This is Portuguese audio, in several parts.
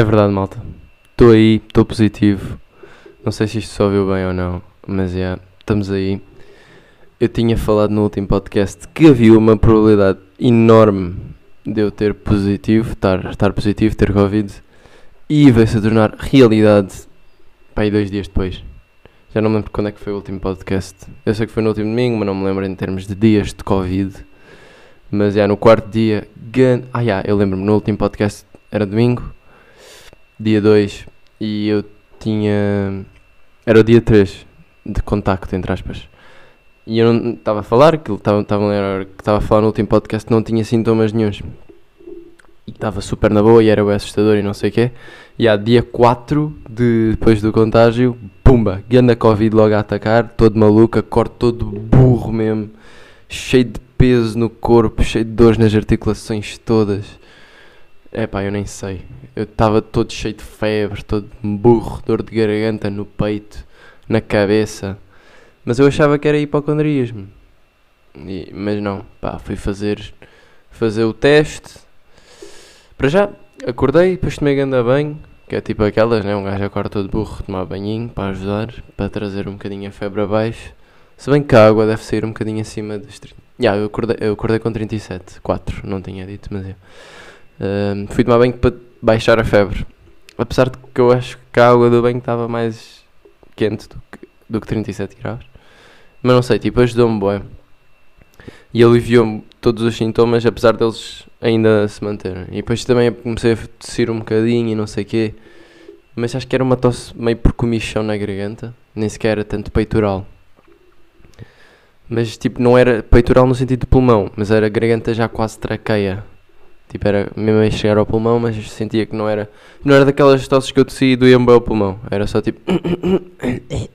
É verdade, malta. Estou aí, estou positivo. Não sei se isto se ouviu bem ou não, mas é, estamos aí. Eu tinha falado no último podcast que havia uma probabilidade enorme de eu ter positivo, estar, estar positivo, ter Covid, e veio-se tornar realidade para aí dois dias depois. Já não me lembro quando é que foi o último podcast. Eu sei que foi no último domingo, mas não me lembro em termos de dias de Covid. Mas é no quarto dia. Gan... Ah, yeah, eu lembro-me, no último podcast era domingo, dia 2, e eu tinha. Era o dia 3 de contacto, entre aspas. E eu não estava a falar, que estava a falar no último podcast não tinha sintomas nenhums. E estava super na boa e era bem assustador e não sei o quê. E há dia 4, de, depois do contágio, pumba, ganda Covid logo a atacar, todo maluco, corte todo burro mesmo, cheio de peso no corpo, cheio de dores nas articulações todas. É pá, eu nem sei. Eu estava todo cheio de febre, todo burro, dor de garganta no peito, na cabeça. Mas eu achava que era hipocondriasmo. E, mas não, pá, fui fazer, fazer o teste. Para já, acordei, depois tomei ganda banho, que é tipo aquelas, né? Um gajo acorda todo burro, tomar banhinho para ajudar, para trazer um bocadinho a febre abaixo. Se bem que a água deve sair um bocadinho acima dos 30. Já, yeah, eu, acordei, eu acordei com 37, 4, não tinha dito, mas eu. Fui tomar banho para baixar a febre. Apesar de que eu acho que a água do banho estava mais quente do que, do que 37 graus. Mas não sei, tipo, ajudou-me bem. E aliviou-me todos os sintomas, apesar deles ainda se manterem. E depois também comecei a tossir um bocadinho e não sei o quê. Mas acho que era uma tosse meio por comichão na garganta. Nem sequer era tanto peitoral. Mas tipo, não era peitoral no sentido de pulmão, mas era garganta já quase traqueia. Tipo, era mesmo a chegar ao pulmão, mas sentia que não era. Não era daquelas tosses que eu tossi e doía bem ao pulmão. Era só tipo.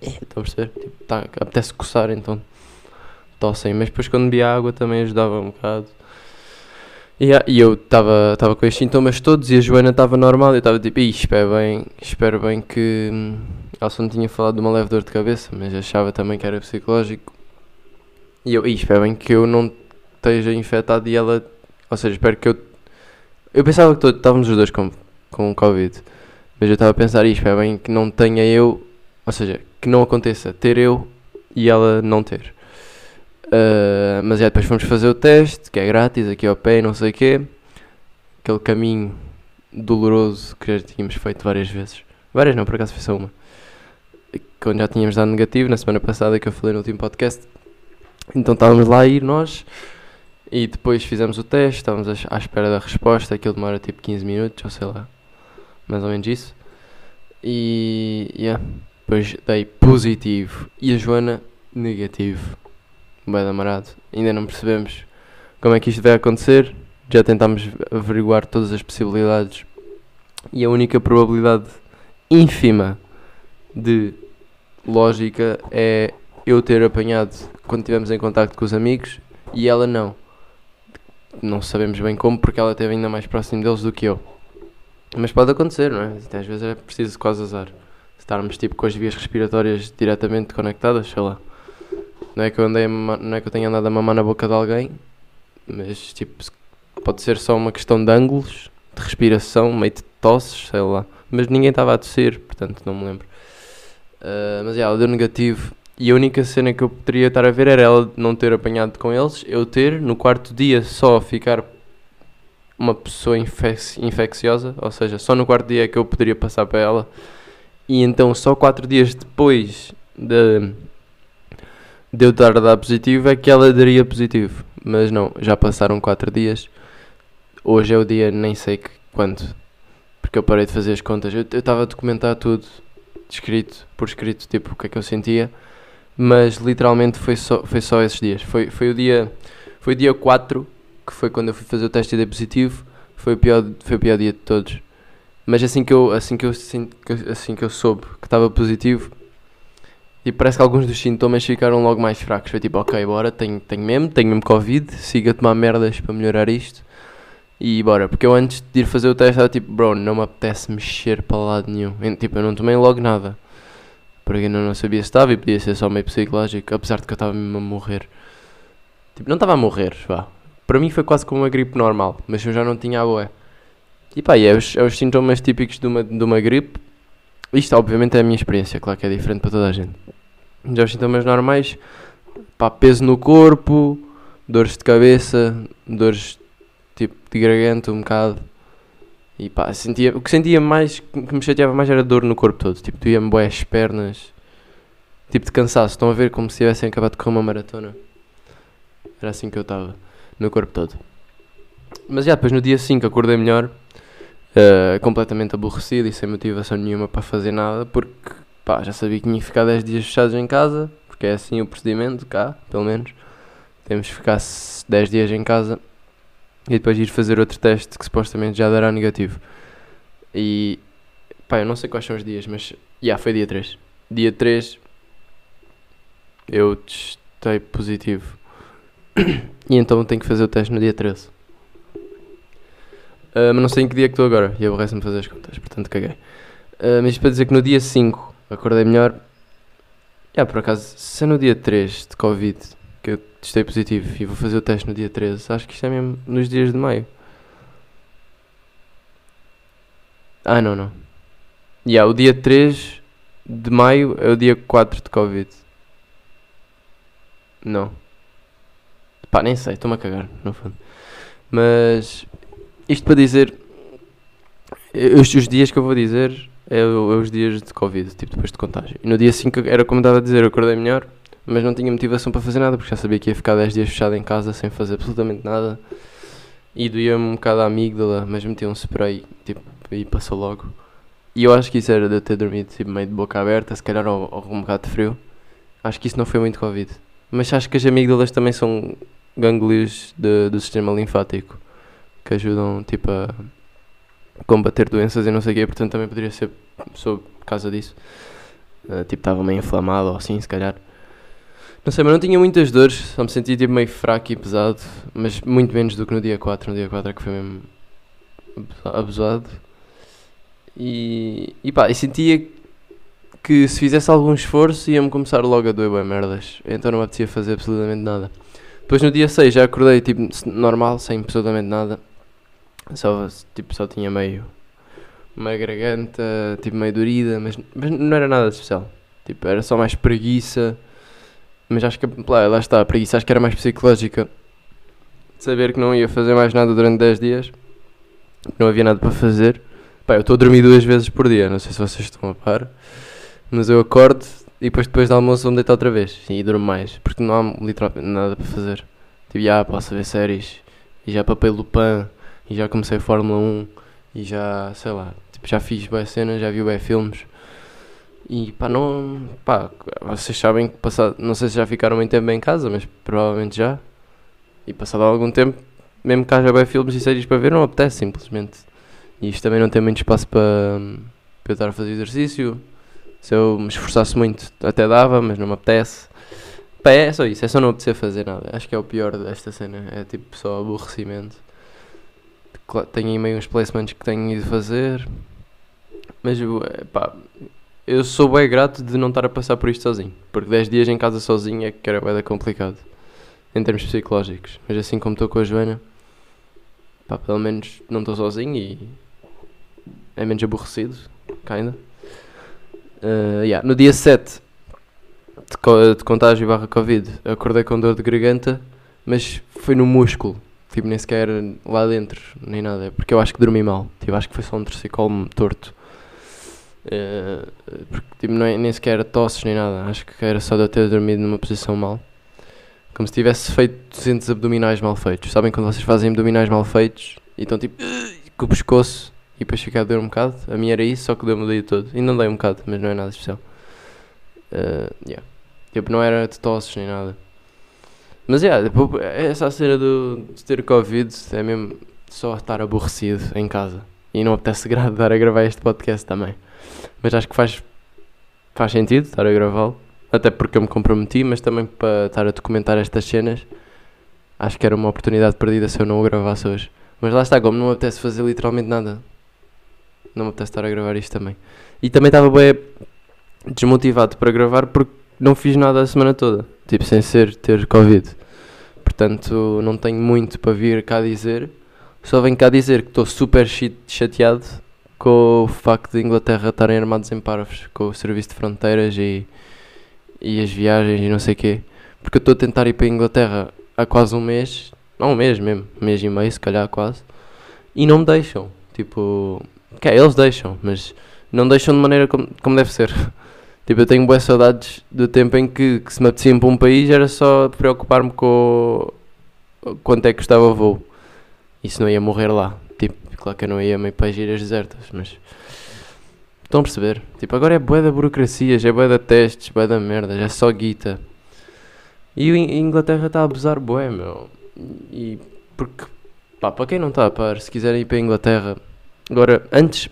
Estão a perceber? Tipo, tá, apetece coçar, então tossem. Mas depois quando bebia água também ajudava um bocado. E, e eu estava com estes sintomas todos e a Joana estava normal. Eu estava tipo, espero bem, espero bem que. Hum, ela só não tinha falado de uma leve dor de cabeça, mas achava também que era psicológico. E eu, espero bem que eu não esteja infectado e ela. Ou seja, espero que eu eu pensava que estávamos os dois com, com Covid, mas eu estava a pensar isto, é bem que não tenha eu, ou seja, que não aconteça ter eu e ela não ter. Uh, mas é, depois fomos fazer o teste, que é grátis, aqui ao pé, não sei o quê. Aquele caminho doloroso que já tínhamos feito várias vezes. Várias não, por acaso foi só uma. Quando já tínhamos dado negativo, na semana passada que eu falei no último podcast. Então estávamos lá a ir nós e depois fizemos o teste, estávamos à espera da resposta, aquilo demora tipo 15 minutos, ou sei lá, mais ou menos isso. E yeah, depois dei positivo e a Joana negativo. Bem amarado. Ainda não percebemos como é que isto vai acontecer. Já tentámos averiguar todas as possibilidades e a única probabilidade ínfima de lógica é eu ter apanhado quando estivemos em contacto com os amigos e ela não não sabemos bem como, porque ela esteve ainda mais próximo deles do que eu. Mas pode acontecer, não é? Até às vezes é preciso quase azar. Estarmos tipo com as vias respiratórias diretamente conectadas, sei lá. Não é que eu, andei não é que eu tenha andado a mamar na boca de alguém, mas tipo, pode ser só uma questão de ângulos, de respiração, meio de tosses, sei lá. Mas ninguém estava a tossir, portanto não me lembro. Uh, mas é, ela deu negativo e a única cena que eu poderia estar a ver era ela não ter apanhado com eles, eu ter, no quarto dia, só ficar uma pessoa infec infecciosa, ou seja, só no quarto dia é que eu poderia passar para ela. E então, só quatro dias depois de, de eu estar a dar positivo, é que ela daria positivo. Mas não, já passaram quatro dias. Hoje é o dia, nem sei que, quando, porque eu parei de fazer as contas. Eu estava a documentar tudo, escrito, por escrito, tipo, o que é que eu sentia mas literalmente foi só, foi só esses dias. Foi, foi o dia foi o dia 4, que foi quando eu fui fazer o teste e dei positivo, foi o pior, foi o pior dia de todos. Mas assim que eu, assim que eu, assim que eu soube que estava positivo, e parece que alguns dos sintomas ficaram logo mais fracos. Foi tipo, ok, bora, tenho, tenho mesmo, tenho mesmo Covid, siga a tomar merdas para melhorar isto. E bora, porque eu antes de ir fazer o teste estava tipo, bro, não me apetece mexer para lado nenhum. Tipo, eu não tomei logo nada. Porque ainda não sabia se estava e podia ser só meio psicológico, apesar de que eu estava mesmo a morrer. Tipo, não estava a morrer, vá. Para mim foi quase como uma gripe normal, mas eu já não tinha a boé. E pá, é os, é os sintomas típicos de uma, de uma gripe. Isto, obviamente, é a minha experiência, claro que é diferente para toda a gente. Já os sintomas normais, pá, peso no corpo, dores de cabeça, dores tipo de garganta um bocado. E pá, sentia, o que sentia mais, que me chateava mais era dor no corpo todo. Tipo, doía-me boé as pernas, tipo de cansaço. Estão a ver como se tivessem acabado de correr uma maratona. Era assim que eu estava, no corpo todo. Mas já, depois no dia 5 acordei melhor, uh, completamente aborrecido e sem motivação nenhuma para fazer nada, porque pá, já sabia que tinha que ficar 10 dias fechados em casa, porque é assim o procedimento cá, pelo menos. Temos que ficar 10 dias em casa e depois ir fazer outro teste que supostamente já dará negativo. E pá, eu não sei quais são os dias, mas já yeah, foi dia 3. Dia 3 eu testei positivo. e então tenho que fazer o teste no dia 13. Uh, mas não sei em que dia é que estou agora e aborrece-me fazer as contas, portanto caguei. Uh, mas para dizer que no dia 5 acordei melhor. Já, por acaso, se é no dia 3 de Covid testei positivo e vou fazer o teste no dia 13, acho que isto é mesmo nos dias de maio. Ah, não, não. Já, yeah, o dia 3 de maio é o dia 4 de Covid. Não. Pá, nem sei, estou-me a cagar, no fundo. Mas isto para dizer. Os, os dias que eu vou dizer é, é, os dias de Covid, tipo depois de contágio. E no dia 5 era como estava a dizer, eu acordei melhor, mas não tinha motivação para fazer nada, porque já sabia que ia ficar 10 dias fechado em casa sem fazer absolutamente nada. E doía-me um bocado a amígdala, mas meti um spray tipo, e passou logo. E eu acho que isso era de eu ter dormido tipo, meio de boca aberta, se calhar ou, ou um bocado de frio. Acho que isso não foi muito Covid. Mas acho que as amígdalas também são gânglios de, do sistema linfático que ajudam tipo a combater doenças e não sei o quê, portanto também poderia ser por causa disso. Uh, tipo, estava meio inflamado ou assim, se calhar. Não sei, mas não tinha muitas dores, só me sentia tipo meio fraco e pesado, mas muito menos do que no dia 4. No dia 4 é que foi mesmo abusado. E, e pá, e sentia que se fizesse algum esforço ia-me começar logo a doer bem merdas. Então não me apetecia fazer absolutamente nada. Depois no dia 6 já acordei tipo normal, sem absolutamente nada. Só, tipo, só tinha meio uma garganta, tipo, meio dorida, mas, mas não era nada especial. Tipo, era só mais preguiça. Mas acho que, lá, lá está, a preguiça acho que era mais psicológica. Saber que não ia fazer mais nada durante 10 dias. Não havia nada para fazer. Pá, eu estou a dormir duas vezes por dia, não sei se vocês estão a par. Mas eu acordo e depois, depois do almoço vou-me deitar outra vez. E durmo mais, porque não há literalmente nada para fazer. Tipo, já posso ver séries. E já papel Lupin e já comecei a Fórmula 1 e já, sei lá, tipo, já fiz bem cenas, já vi bem filmes. E pá, não. pá, vocês sabem que passado. Não sei se já ficaram muito tempo em casa, mas provavelmente já. E passado algum tempo, mesmo que haja bem filmes e séries para ver, não apetece simplesmente. E isto também não tem muito espaço para, para eu estar a fazer exercício. Se eu me esforçasse muito, até dava, mas não me apetece. Pá, é só isso, é só não apetecer fazer nada. Acho que é o pior desta cena, é tipo só aborrecimento tenho aí meio uns placements que tenho ido fazer. Mas pá, eu sou bem grato de não estar a passar por isto sozinho. Porque 10 dias em casa sozinho é que era bem complicado. Em termos psicológicos. Mas assim como estou com a Joana, pá, pelo menos não estou sozinho e é menos aborrecido, ainda. Uh, yeah. No dia 7 de, de contágio barra Covid, acordei com dor de garganta, mas foi no músculo. Tipo, nem sequer lá dentro, nem nada. Porque eu acho que dormi mal. Tipo, acho que foi só um torcicolo torto. Uh, porque tipo, não é, nem sequer tosses nem nada. Acho que era só de eu ter dormido numa posição mal. Como se tivesse feito 200 abdominais mal feitos. Sabem quando vocês fazem abdominais mal feitos e estão tipo com o pescoço e depois fica a doer um bocado? A minha era isso, só que deu-me o dia todo. Não dei um bocado, mas não é nada especial. Uh, yeah. Tipo, não era de tosses nem nada. Mas é, yeah, essa cena do, de ter Covid é mesmo só estar aborrecido em casa. E não apetece dar a gravar este podcast também. Mas acho que faz, faz sentido estar a gravá-lo. Até porque eu me comprometi, mas também para estar a documentar estas cenas. Acho que era uma oportunidade perdida se eu não o gravasse hoje. Mas lá está, como não me apetece fazer literalmente nada. Não me apetece estar a gravar isto também. E também estava bem desmotivado para gravar porque não fiz nada a semana toda. Tipo, sem ser ter Covid. Portanto, não tenho muito para vir cá dizer. Só venho cá dizer que estou super chateado com o facto de Inglaterra estarem armados em parvos com o serviço de fronteiras e, e as viagens e não sei o quê. Porque eu estou a tentar ir para a Inglaterra há quase um mês, não um mês mesmo, um mês e meio se calhar quase, e não me deixam. Tipo, que é, eles deixam, mas não deixam de maneira como, como deve ser. Tipo, eu tenho boas saudades do tempo em que, que se me apetecia para um país era só preocupar-me com quanto é que custava o voo. E se não ia morrer lá. Claro que eu não ia meio para as ilhas desertas, mas... Estão a perceber? Tipo, agora é bué da burocracias, é bué da testes, bué da merda, é só guita. E a Inglaterra está a abusar bué, meu. E porque, pá, para quem não está a par, se quiserem ir para a Inglaterra... Agora, antes,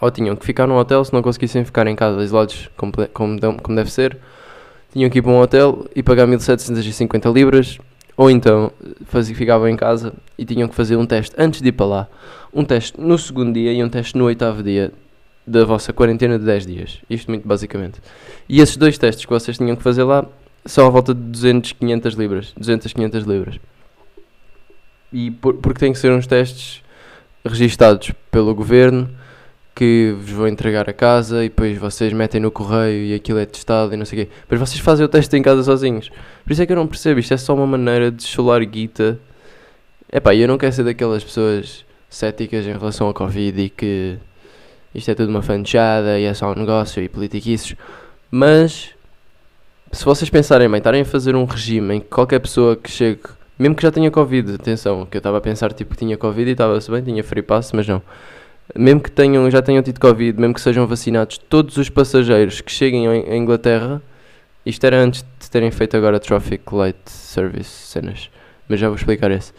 ou tinham que ficar num hotel se não conseguissem ficar em casa isolados como, como, como deve ser. Tinham que ir para um hotel e pagar 1750 libras, ou então fazia, ficavam em casa e tinham que fazer um teste antes de ir para lá. Um teste no segundo dia e um teste no oitavo dia da vossa quarentena de 10 dias. Isto muito basicamente. E esses dois testes que vocês tinham que fazer lá são à volta de 200, 500 libras. 200, 500 libras. E por, porque têm que ser uns testes registados pelo governo que vos vou entregar a casa e depois vocês metem no correio e aquilo é testado e não sei o quê. Depois vocês fazem o teste em casa sozinhos. Por isso é que eu não percebo, isto é só uma maneira de chular guita. Epá, eu não quero ser daquelas pessoas céticas em relação ao Covid e que isto é tudo uma fanchada e é só um negócio e politiquices. Mas se vocês pensarem bem, estarem a fazer um regime em que qualquer pessoa que chegue, mesmo que já tenha Covid, atenção, que eu estava a pensar tipo que tinha Covid e estava-se bem, tinha free pass, mas não mesmo que tenham, já tenham tido Covid, mesmo que sejam vacinados, todos os passageiros que cheguem à Inglaterra, isto era antes de terem feito agora Traffic Light Service cenas, mas já vou explicar esse.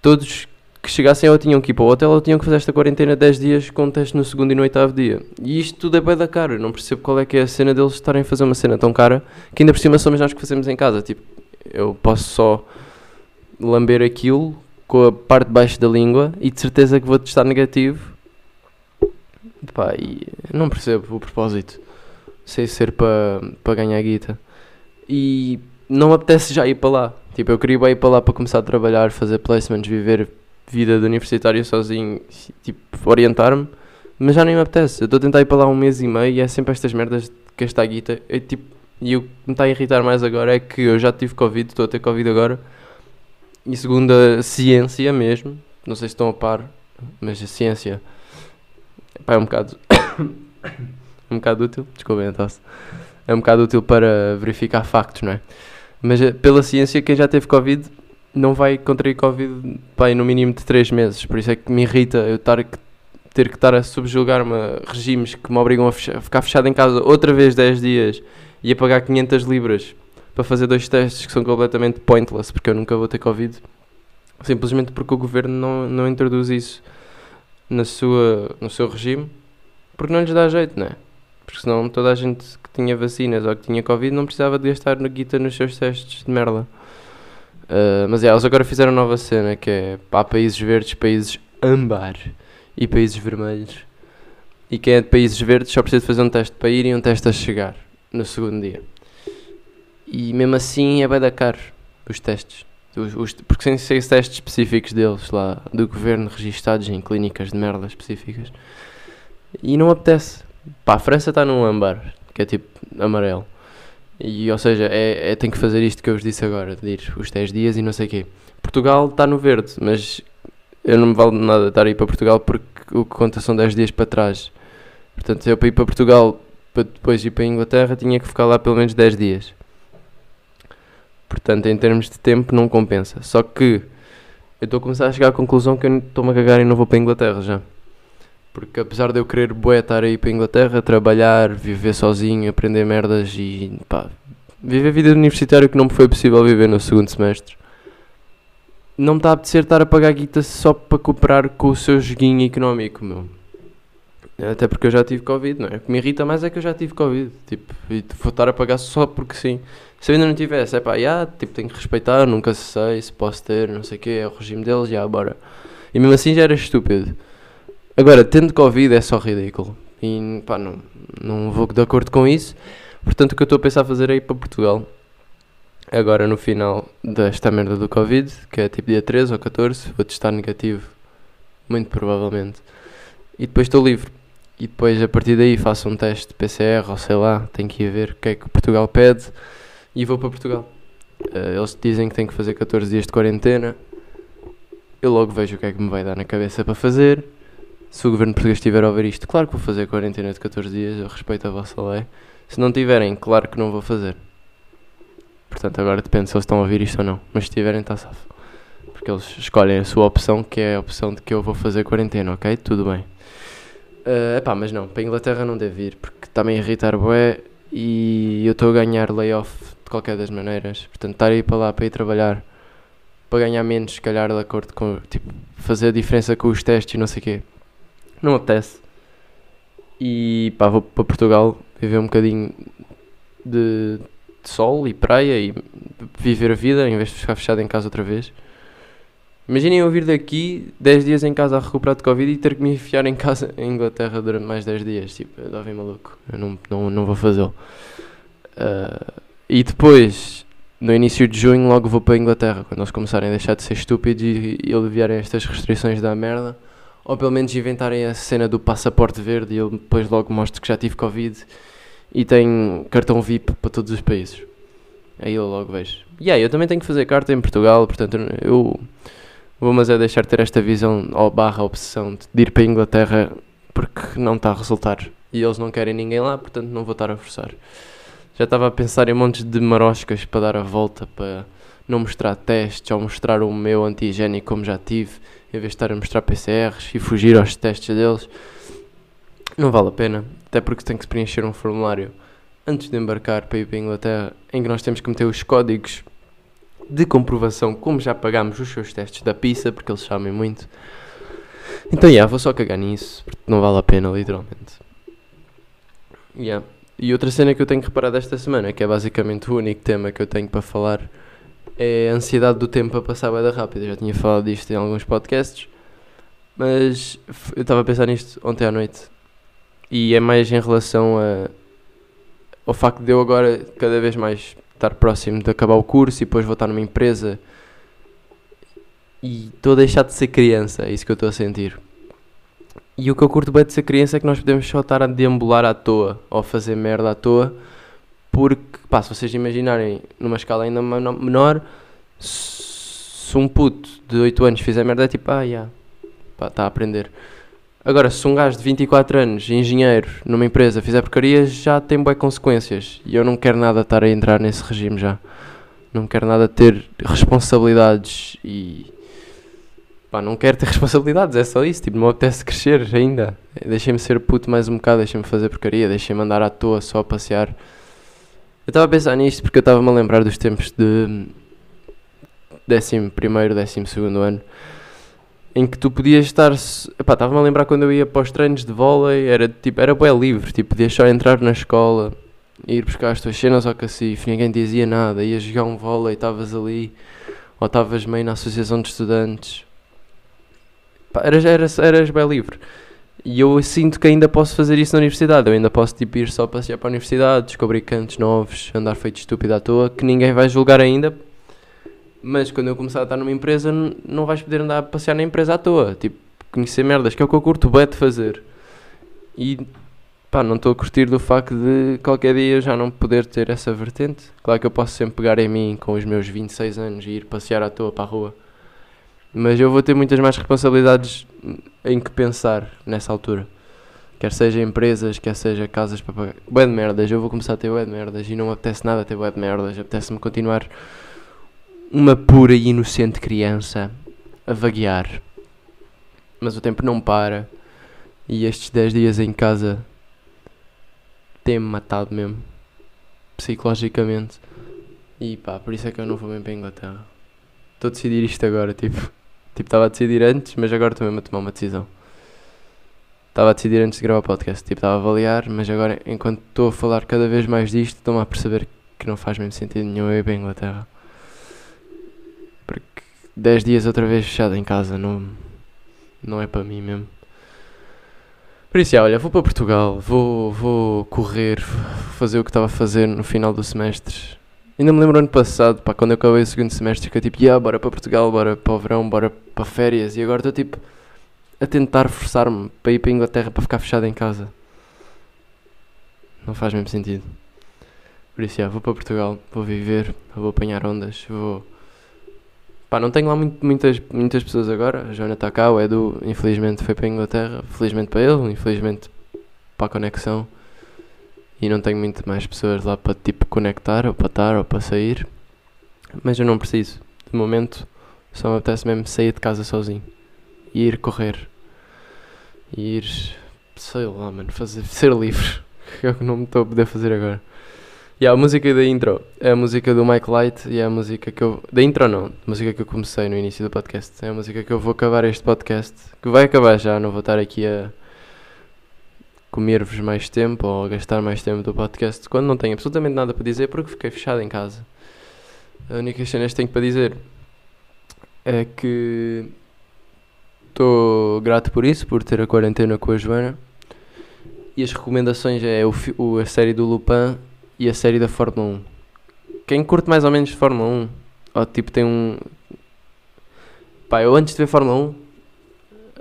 Todos que chegassem ou tinham que ir para o hotel ou tinham que fazer esta quarentena 10 dias com teste no segundo e no oitavo dia. E isto tudo é bem da cara, eu não percebo qual é que é a cena deles estarem a fazer uma cena tão cara que ainda por cima somos nós que fazemos em casa. Tipo, eu posso só lamber aquilo com a parte de baixo da língua e de certeza que vou testar negativo Pá, e não percebo o propósito. Sei ser para pa ganhar guita. E não apetece já ir para lá. Tipo, eu queria ir para lá para começar a trabalhar, fazer placements, viver vida de universitário sozinho, tipo, orientar-me. Mas já nem me apetece. Eu estou a tentar ir para lá um mês e meio e é sempre estas merdas de gastar guita. Eu, tipo, e o que me está a irritar mais agora é que eu já tive Covid, estou a ter Covid agora. E segundo a ciência mesmo, não sei se estão a par, mas a ciência Pá, é um bocado. um bocado útil. Desculpem tosse. É um bocado útil para verificar factos, não é? Mas eh, pela ciência, quem já teve Covid não vai contrair Covid pá, no mínimo de 3 meses. Por isso é que me irrita eu estar, ter que estar a subjugar-me a regimes que me obrigam a, fechar, a ficar fechado em casa outra vez 10 dias e a pagar 500 libras para fazer dois testes que são completamente pointless, porque eu nunca vou ter Covid. Simplesmente porque o governo não, não introduz isso na sua, no seu regime, porque não lhes dá jeito, não é? Porque senão toda a gente que tinha vacinas ou que tinha Covid não precisava de gastar no guita nos seus testes de merda. Uh, mas é, eles agora fizeram nova cena que é há países verdes, países âmbar e países vermelhos. E quem é de países verdes só precisa fazer um teste para ir e um teste a chegar no segundo dia. E mesmo assim é bem da caro os testes. Os, os, porque sem ser testes específicos deles lá, do governo, registados em clínicas de merda específicas. E não apetece. Pá, a França está num âmbar, que é tipo amarelo. E, ou seja, é, é, tem que fazer isto que eu vos disse agora, de ir os 10 dias e não sei o quê. Portugal está no verde, mas eu não me vale nada estar a ir para Portugal porque o que conta são 10 dias para trás. Portanto, eu para ir para Portugal, para depois ir para a Inglaterra, tinha que ficar lá pelo menos 10 dias. Portanto, em termos de tempo, não compensa. Só que eu estou a começar a chegar à conclusão que eu estou-me a cagar e não vou para a Inglaterra já. Porque apesar de eu querer bué estar aí para a Inglaterra, trabalhar, viver sozinho, aprender merdas e pá, viver a vida universitária que não me foi possível viver no segundo semestre, não me está a apetecer estar a pagar guita só para cooperar com o seu joguinho económico, meu. Até porque eu já tive Covid, não é? O que me irrita mais é que eu já tive Covid. Tipo, e vou estar a pagar só porque sim. Se eu ainda não tivesse, é pá, yeah, tipo, tenho que respeitar, nunca sei se posso ter, não sei o quê, é o regime deles, já, bora. E mesmo assim já era estúpido. Agora, tendo Covid é só ridículo. E pá, não, não vou de acordo com isso. Portanto, o que eu estou a pensar fazer é ir para Portugal. Agora, no final desta merda do Covid, que é tipo dia 13 ou 14, vou testar negativo muito provavelmente. E depois estou livre. E depois a partir daí faço um teste de PCR ou sei lá, tenho que ir ver o que é que Portugal pede e vou para Portugal. Uh, eles dizem que tenho que fazer 14 dias de quarentena. Eu logo vejo o que é que me vai dar na cabeça para fazer. Se o governo português estiver a ouvir isto, claro que vou fazer quarentena de 14 dias, eu respeito a vossa lei. Se não tiverem, claro que não vou fazer. Portanto, agora depende se eles estão a ouvir isto ou não. Mas se tiverem, está safo. Porque eles escolhem a sua opção, que é a opção de que eu vou fazer quarentena, ok? Tudo bem. Uh, epá, mas não, para a Inglaterra não deve ir, porque está-me a irritar bué e eu estou a ganhar layoff de qualquer das maneiras. Portanto, estar aí para lá para ir trabalhar, para ganhar menos, se calhar, de acordo com, tipo, fazer a diferença com os testes e não sei o quê. Não apetece. E pá, vou para Portugal viver um bocadinho de, de sol e praia e viver a vida em vez de ficar fechado em casa outra vez. Imaginem eu vir daqui 10 dias em casa a recuperar de Covid e ter que me enfiar em casa em Inglaterra durante mais 10 dias. Tipo, eu estava maluco. Eu não, não, não vou fazê-lo. Uh, e depois, no início de junho, logo vou para a Inglaterra. Quando eles começarem a deixar de ser estúpidos e, e aliviarem estas restrições da merda. Ou pelo menos inventarem a cena do passaporte verde e eu depois logo mostro que já tive Covid e tenho cartão VIP para todos os países. Aí eu logo vejo. E yeah, eu também tenho que fazer carta em Portugal, portanto eu vou mas é deixar ter esta visão ou barra obsessão de ir para a Inglaterra porque não está a resultar. E eles não querem ninguém lá, portanto não vou estar a forçar. Já estava a pensar em montes de maroscas para dar a volta, para não mostrar testes ou mostrar o meu antigénico como já tive, em vez de estar a mostrar PCRs e fugir aos testes deles. Não vale a pena, até porque tem que se preencher um formulário antes de embarcar para ir para a Inglaterra, em que nós temos que meter os códigos de comprovação, como já pagámos os seus testes da pizza, porque eles sabem muito. Então, yeah, vou só cagar nisso, porque não vale a pena, literalmente. Yeah. E outra cena que eu tenho que reparar desta semana, que é basicamente o único tema que eu tenho para falar, é a ansiedade do tempo a passar bem rápido. Eu já tinha falado disto em alguns podcasts, mas eu estava a pensar nisto ontem à noite. E é mais em relação a, ao facto de eu agora cada vez mais estar próximo de acabar o curso e depois vou estar numa empresa e estou a deixar de ser criança, é isso que eu estou a sentir. E o que eu curto bem de ser criança é que nós podemos só estar a deambular à toa ou fazer merda à toa, porque, pá, se vocês imaginarem numa escala ainda menor, se um puto de 8 anos fizer merda, é tipo, ah, já, yeah, está a aprender. Agora, se um gajo de 24 anos, engenheiro, numa empresa, fizer porcaria, já tem boas consequências. E eu não quero nada estar a entrar nesse regime já. Não quero nada ter responsabilidades e. Pá, não quero ter responsabilidades, é só isso. Tipo, não me apetece crescer ainda. Deixem-me ser puto mais um bocado, deixem-me fazer porcaria, deixem-me andar à toa só a passear. Eu estava a pensar nisto porque eu estava-me a lembrar dos tempos de. décimo primeiro, décimo segundo ano em que tu podias estar. Estava-me a lembrar quando eu ia para os treinos de vôlei, era tipo, era bem livre, tipo, podias só entrar na escola, ir buscar as tuas cenas ao cacifo, ninguém dizia nada, ias jogar um vôlei, estavas ali, ou estavas meio na associação de estudantes. Pá, eras, eras, eras bem livre. E eu sinto que ainda posso fazer isso na universidade. Eu ainda posso tipo, ir só passear para a universidade, descobrir cantos novos, andar feito estúpido à toa, que ninguém vai julgar ainda, mas quando eu começar a estar numa empresa, não vais poder andar a passear na empresa à toa. Tipo, conhecer merdas, que é o que eu curto bem de fazer. E pá, não estou a curtir do facto de qualquer dia já não poder ter essa vertente. Claro que eu posso sempre pegar em mim com os meus 26 anos e ir passear à toa para a rua. Mas eu vou ter muitas mais responsabilidades em que pensar nessa altura. Quer seja empresas, quer seja casas para pagar. Bué de merdas, eu vou começar a ter bué de merdas e não apetece nada ter bué de merdas. Apetece-me continuar uma pura e inocente criança a vaguear. Mas o tempo não para e estes 10 dias em casa têm-me matado mesmo, psicologicamente. E pá, por isso é que eu não vou bem para a Inglaterra. Estou a decidir isto agora, tipo. Tipo, estava a decidir antes, mas agora estou mesmo a tomar uma decisão. Estava a decidir antes de gravar o podcast, tipo, estava a avaliar, mas agora, enquanto estou a falar cada vez mais disto, estou-me a perceber que não faz mesmo sentido nenhum eu ir para a Inglaterra. 10 dias outra vez fechado em casa, não, não é para mim mesmo. Por isso, olha, vou para Portugal, vou, vou correr, fazer o que estava a fazer no final do semestre. Ainda me lembro ano passado, pá, quando eu acabei o segundo semestre, que eu tipo, yeah, bora para Portugal, bora para o verão, bora para férias. E agora estou tipo, a tentar forçar-me para ir para a Inglaterra para ficar fechado em casa. Não faz mesmo sentido. Por isso, já, vou para Portugal, vou viver, vou apanhar ondas, vou. Pá, não tenho lá muito, muitas, muitas pessoas agora. A Joana está cá, o Edu, infelizmente, foi para a Inglaterra. Felizmente para ele, infelizmente para a conexão. E não tenho muito mais pessoas lá para tipo conectar, ou para estar, ou para sair. Mas eu não preciso. De momento, só me apetece mesmo sair de casa sozinho. E ir correr. E ir. Sei lá, mano, fazer, ser livre. Que é o que não me estou a poder fazer agora. E a música da intro é a música do Mike Light e é a música que eu. Da intro não, a música que eu comecei no início do podcast. É a música que eu vou acabar este podcast. Que vai acabar já, não vou estar aqui a comer-vos mais tempo ou gastar mais tempo do podcast quando não tenho absolutamente nada para dizer porque fiquei fechado em casa. A única cena que tenho para dizer é que estou grato por isso, por ter a quarentena com a Joana. E as recomendações é o, a série do Lupin e a série da Fórmula 1. Quem curte mais ou menos Fórmula 1, ou tipo tem um. Pá, eu antes de ver Fórmula 1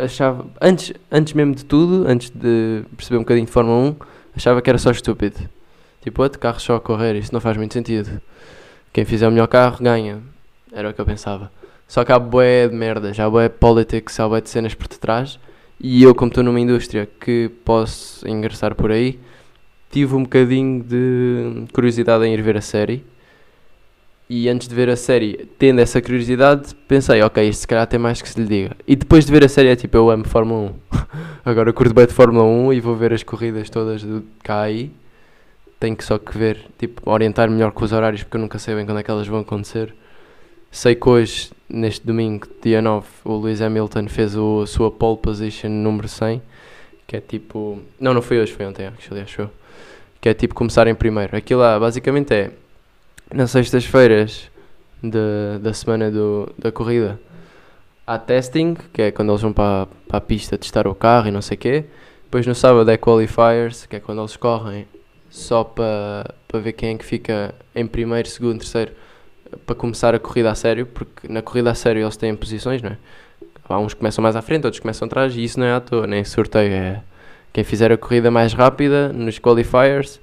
achava. Antes, antes mesmo de tudo, antes de perceber um bocadinho de Fórmula 1, achava que era só estúpido. Tipo, outro carro só a correr, isso não faz muito sentido. Quem fizer o melhor carro ganha. Era o que eu pensava. Só que há boé de merda, já há boé de politics, há boé de cenas por detrás e eu, como estou numa indústria que posso ingressar por aí, tive um bocadinho de curiosidade em ir ver a série. E antes de ver a série, tendo essa curiosidade, pensei, ok, isto se calhar tem mais que se lhe diga. E depois de ver a série é tipo, eu amo Fórmula 1. Agora curto bem de Fórmula 1 e vou ver as corridas todas do aí. Tenho que só que ver, tipo, orientar melhor com os horários porque eu nunca sei bem quando é que elas vão acontecer. Sei que hoje, neste domingo, dia 9, o Lewis Hamilton fez a sua pole position número 100, que é tipo. Não, não foi hoje, foi ontem, actually, acho Que é tipo começar em primeiro. Aquilo lá, basicamente é. Nas sextas-feiras da semana do, da corrida, há testing, que é quando eles vão para, para a pista testar o carro e não sei o quê. Depois no sábado é qualifiers, que é quando eles correm só para, para ver quem é que fica em primeiro, segundo, terceiro para começar a corrida a sério, porque na corrida a sério eles têm posições, não é? Há uns começam mais à frente, outros começam atrás, e isso não é à toa, nem sorteio. É quem fizer a corrida mais rápida nos qualifiers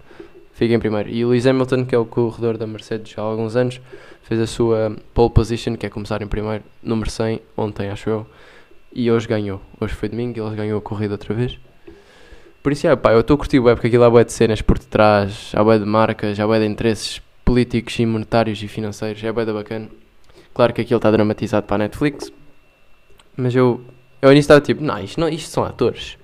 fica em primeiro. E o Lewis Hamilton, que é o corredor da Mercedes há alguns anos, fez a sua pole position, que é começar em primeiro, número 100, ontem, acho eu. E hoje ganhou. Hoje foi domingo e ele ganhou a corrida outra vez. Por isso, é, pá, eu estou a curtir o web, porque aquilo há bué de cenas por detrás, há bué de marcas, há bué de interesses políticos e monetários e financeiros. É bem bacana. Claro que aquilo está dramatizado para a Netflix. Mas eu, eu início estava tipo, não isto, não, isto são atores.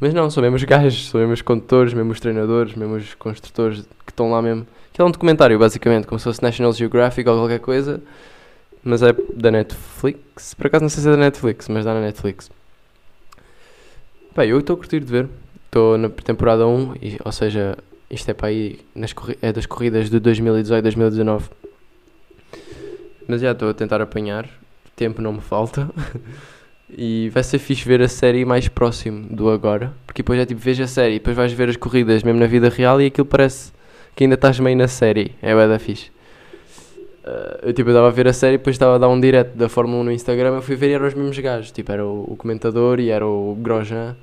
Mas não, são mesmo os gajos, são mesmo os condutores, mesmo os treinadores, mesmo os construtores que estão lá mesmo. Aquilo é um documentário, basicamente, como se fosse National Geographic ou qualquer coisa. Mas é da Netflix. Por acaso não sei se é da Netflix, mas dá na Netflix. Bem, eu estou a curtir de ver. Estou na temporada 1, e, ou seja, isto é para aí nas é das corridas de 2018 2019. Mas já estou a tentar apanhar. Tempo não me falta. e vai ser fixe ver a série mais próximo do agora. Porque depois é tipo, vejo a série depois vais ver as corridas mesmo na vida real e aquilo parece que ainda estás meio na série. É bem da fixe. Uh, eu tipo, estava a ver a série e depois estava a dar um direto da Fórmula 1 no Instagram. Eu fui ver e eram os mesmos gajos. Tipo, era o, o comentador e era o Grosjean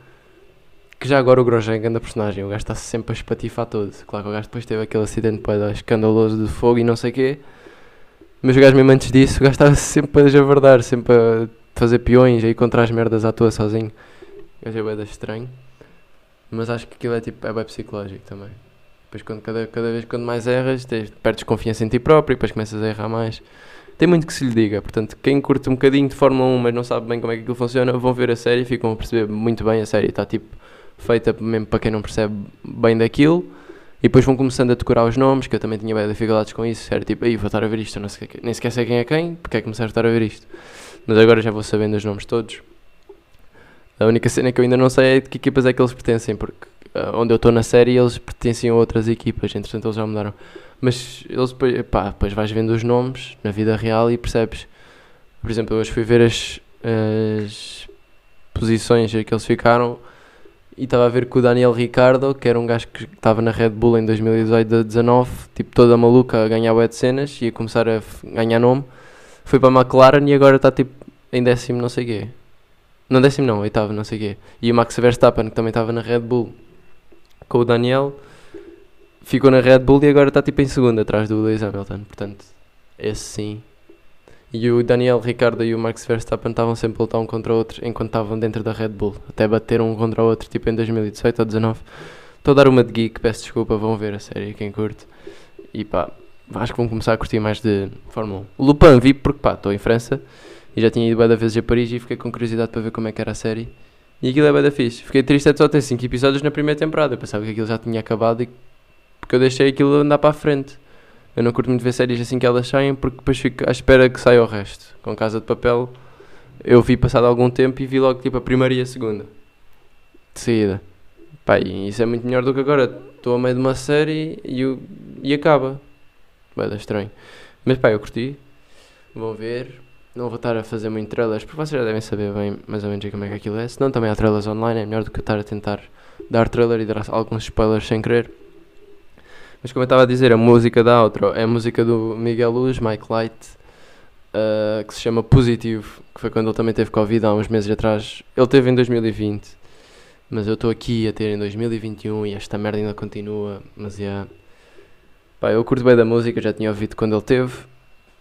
que já agora o Grosjean é grande personagem, o gajo está sempre a espatifar todo. Claro que o gajo depois teve aquele acidente para escandaloso de fogo e não sei o quê. Mas o gajo mesmo antes disso, o gajo estava sempre a javardar, sempre a fazer peões, aí contra as merdas à toa sozinho. O gajo é bem estranho. Mas acho que aquilo é tipo, é bem psicológico também. Depois quando, cada, cada vez quando mais erras, tens, perdes confiança em ti próprio e depois começas a errar mais. Tem muito que se lhe diga, portanto, quem curte um bocadinho de Fórmula 1, mas não sabe bem como é que aquilo funciona, vão ver a série e ficam a perceber muito bem a série. Está tipo feita mesmo para quem não percebe bem daquilo. E depois vão começando a decorar os nomes, que eu também tinha bem dificuldades com isso. Era tipo, aí vou estar a ver isto, não sei, nem sequer sei quem é quem, porque é que começar a estar a ver isto. Mas agora já vou sabendo os nomes todos. A única cena que eu ainda não sei é de que equipas é que eles pertencem, porque uh, onde eu estou na série eles pertenciam a outras equipas, entretanto eles já mudaram. Mas eles pá, depois vais vendo os nomes na vida real e percebes. Por exemplo, eu hoje fui ver as, as posições que eles ficaram e estava a ver que o Daniel Ricardo, que era um gajo que estava na Red Bull em 2018 19, tipo toda maluca a ganhar bué de cenas e a começar a ganhar nome, foi para a McLaren e agora está tipo em décimo não sei quê. Não, décimo não, oitavo, não sei quê. E o Max Verstappen, que também estava na Red Bull com o Daniel, ficou na Red Bull e agora está tipo em segundo, atrás do Lewis Hamilton. Portanto, esse sim. E o Daniel Ricardo e o Max Verstappen estavam sempre a lutar um contra o outro enquanto estavam dentro da Red Bull. Até bateram um contra o outro, tipo em 2018 ou 2019. Estou a dar uma de geek, peço desculpa, vão ver a série, quem curte. E pá, acho que vão começar a curtir mais de Fórmula 1. O Lupin vi porque pá, estou em França e já tinha ido várias vezes a Paris e fiquei com curiosidade para ver como é que era a série. E aquilo é bem da fixe. Fiquei triste de só ter 5 episódios na primeira temporada. Eu pensava que aquilo já tinha acabado e porque eu deixei aquilo andar para a frente. Eu não curto muito ver séries assim que elas saem porque depois fico à espera que saia o resto. Com Casa de Papel eu vi passado algum tempo e vi logo tipo a primeira e a segunda. De saída. Pá, e isso é muito melhor do que agora. Estou a meio de uma série e, eu, e acaba. Vai dar estranho. Mas pá, eu curti. Vão ver. Não vou estar a fazer muito trailers, porque vocês já devem saber bem mais ou menos como é que aquilo é. Senão também há trailers online, é melhor do que estar a tentar dar trailer e dar alguns spoilers sem querer. Mas como eu estava a dizer, a música da outro é a música do Miguel Luz, Mike Light, uh, que se chama Positivo, que foi quando ele também teve Covid há uns meses atrás. Ele teve em 2020, mas eu estou aqui a ter em 2021 e esta merda ainda continua. Mas yeah. Pá, eu curto bem da música, já tinha ouvido quando ele teve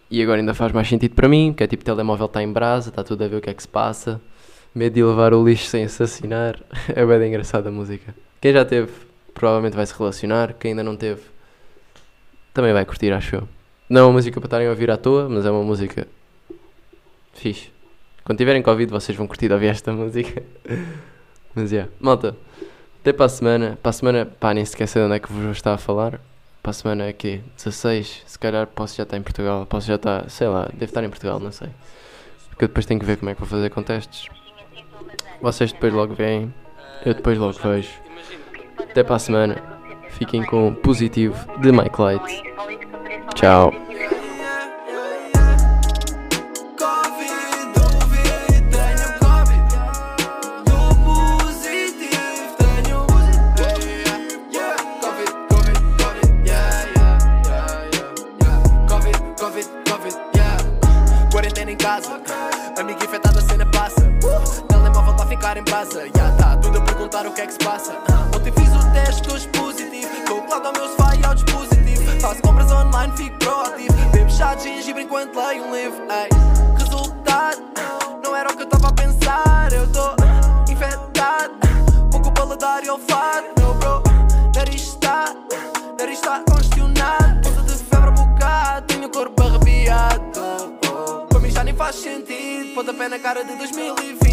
e agora ainda faz mais sentido para mim, que é tipo telemóvel está em brasa, está tudo a ver o que é que se passa. Medo de levar o lixo sem assassinar. é bem engraçada a música. Quem já teve, provavelmente vai se relacionar. Quem ainda não teve, também vai curtir, acho eu. Não é uma música para estarem a ouvir à toa, mas é uma música fixe. Quando tiverem Covid, vocês vão curtir ouvir esta música. mas é, yeah. malta, até para a semana. Para a semana, pá, nem sequer sei de onde é que vos vou estar a falar para a semana é que 16, se calhar posso já estar em Portugal, posso já estar, sei lá, devo estar em Portugal, não sei. Porque eu depois tenho que ver como é que vou fazer com testes. Vocês depois logo veem, eu depois logo vejo. Até para a semana. Fiquem com positivo de Mike Light. Tchau. Online, fico proativo Bebo chá de gengibre enquanto leio um livro Ei, Resultado, não era o que eu estava a pensar. Eu tô infectado Pouco paladar e olfato. Meu bro, nariz está Nariz está congestionado. Ponta de febre a bocado Tenho o corpo arrepiado. Para mim já nem faz sentido. Pontapé na cara de 2020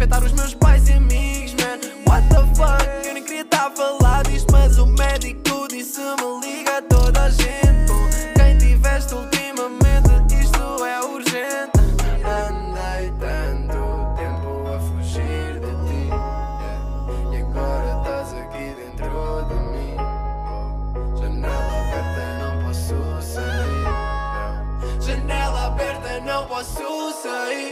afetar os meus pais e amigos, man. What the fuck? Eu nem queria estar a falar disto, mas o médico disse-me liga toda a gente. Aberta,